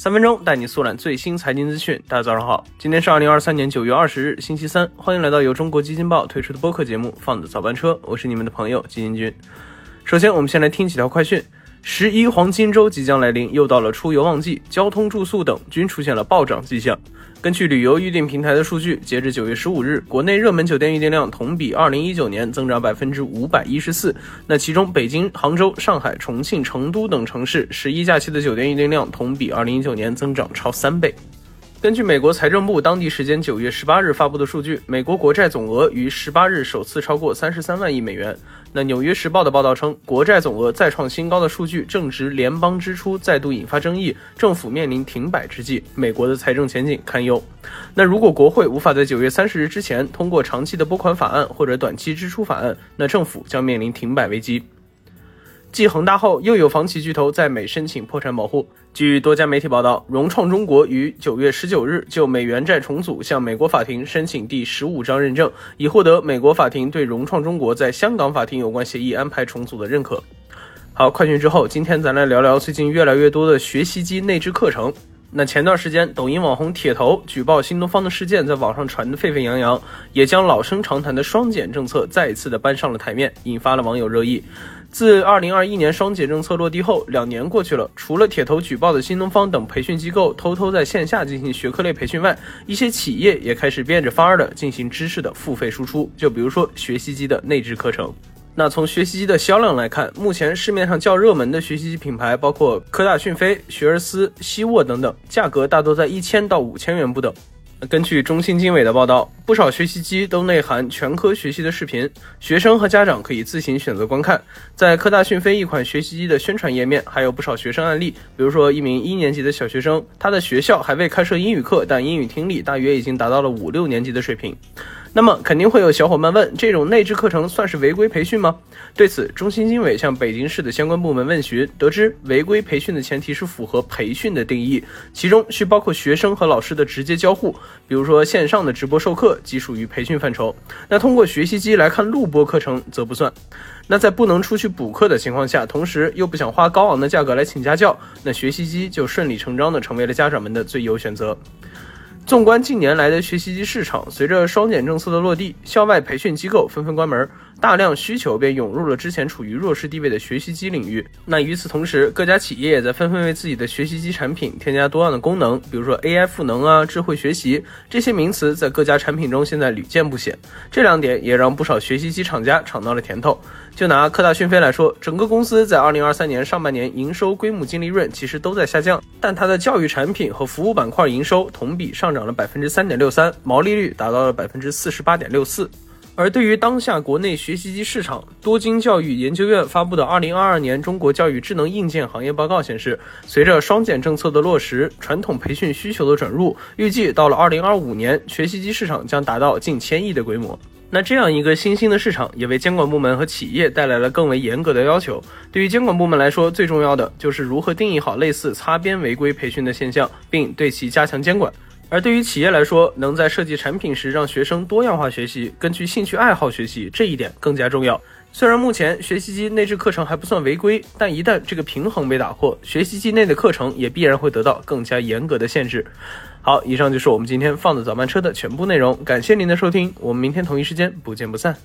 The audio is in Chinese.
三分钟带你速览最新财经资讯。大家早上好，今天是二零二三年九月二十日，星期三。欢迎来到由中国基金报推出的播客节目《放的早班车》，我是你们的朋友基金君。首先，我们先来听几条快讯。十一黄金周即将来临，又到了出游旺季，交通、住宿等均出现了暴涨迹象。根据旅游预订平台的数据，截至九月十五日，国内热门酒店预订量同比二零一九年增长百分之五百一十四。那其中，北京、杭州、上海、重庆、成都等城市十一假期的酒店预订量同比二零一九年增长超三倍。根据美国财政部当地时间九月十八日发布的数据，美国国债总额于十八日首次超过三十三万亿美元。那《纽约时报》的报道称，国债总额再创新高的数据正值联邦支出再度引发争议，政府面临停摆之际，美国的财政前景堪忧。那如果国会无法在九月三十日之前通过长期的拨款法案或者短期支出法案，那政府将面临停摆危机。继恒大后，又有房企巨头在美申请破产保护。据多家媒体报道，融创中国于九月十九日就美元债重组向美国法庭申请第十五章认证，以获得美国法庭对融创中国在香港法庭有关协议安排重组的认可。好，快讯之后，今天咱来聊聊最近越来越多的学习机内置课程。那前段时间，抖音网红铁头举报新东方的事件在网上传得沸沸扬扬，也将老生常谈的双减政策再一次的搬上了台面，引发了网友热议。自二零二一年双减政策落地后，两年过去了，除了铁头举报的新东方等培训机构偷偷在线下进行学科类培训外，一些企业也开始变着法儿的进行知识的付费输出。就比如说学习机的内置课程。那从学习机的销量来看，目前市面上较热门的学习机品牌包括科大讯飞、学而思、希沃等等，价格大多在一千到五千元不等。根据中信经纬的报道，不少学习机都内含全科学习的视频，学生和家长可以自行选择观看。在科大讯飞一款学习机的宣传页面，还有不少学生案例，比如说一名一年级的小学生，他的学校还未开设英语课，但英语听力大约已经达到了五六年级的水平。那么肯定会有小伙伴问，这种内置课程算是违规培训吗？对此，中新经纬向北京市的相关部门问询，得知违规培训的前提是符合培训的定义，其中需包括学生和老师的直接交互，比如说线上的直播授课即属于培训范畴。那通过学习机来看录播课程则不算。那在不能出去补课的情况下，同时又不想花高昂的价格来请家教，那学习机就顺理成章的成为了家长们的最优选择。纵观近年来的学习机市场，随着双减政策的落地，校外培训机构纷纷关门。大量需求便涌入了之前处于弱势地位的学习机领域。那与此同时，各家企业也在纷纷为自己的学习机产品添加多样的功能，比如说 AI 赋能啊、智慧学习这些名词，在各家产品中现在屡见不鲜。这两点也让不少学习机厂家尝到了甜头。就拿科大讯飞来说，整个公司在2023年上半年营收、规模、净利润其实都在下降，但它的教育产品和服务板块营收同比上涨了百分之三点六三，毛利率达到了百分之四十八点六四。而对于当下国内学习机市场，多金教育研究院发布的《二零二二年中国教育智能硬件行业报告》显示，随着双减政策的落实，传统培训需求的转入，预计到了二零二五年，学习机市场将达到近千亿的规模。那这样一个新兴的市场，也为监管部门和企业带来了更为严格的要求。对于监管部门来说，最重要的就是如何定义好类似擦边违规培训的现象，并对其加强监管。而对于企业来说，能在设计产品时让学生多样化学习，根据兴趣爱好学习，这一点更加重要。虽然目前学习机内置课程还不算违规，但一旦这个平衡被打破，学习机内的课程也必然会得到更加严格的限制。好，以上就是我们今天放的早班车的全部内容，感谢您的收听，我们明天同一时间不见不散。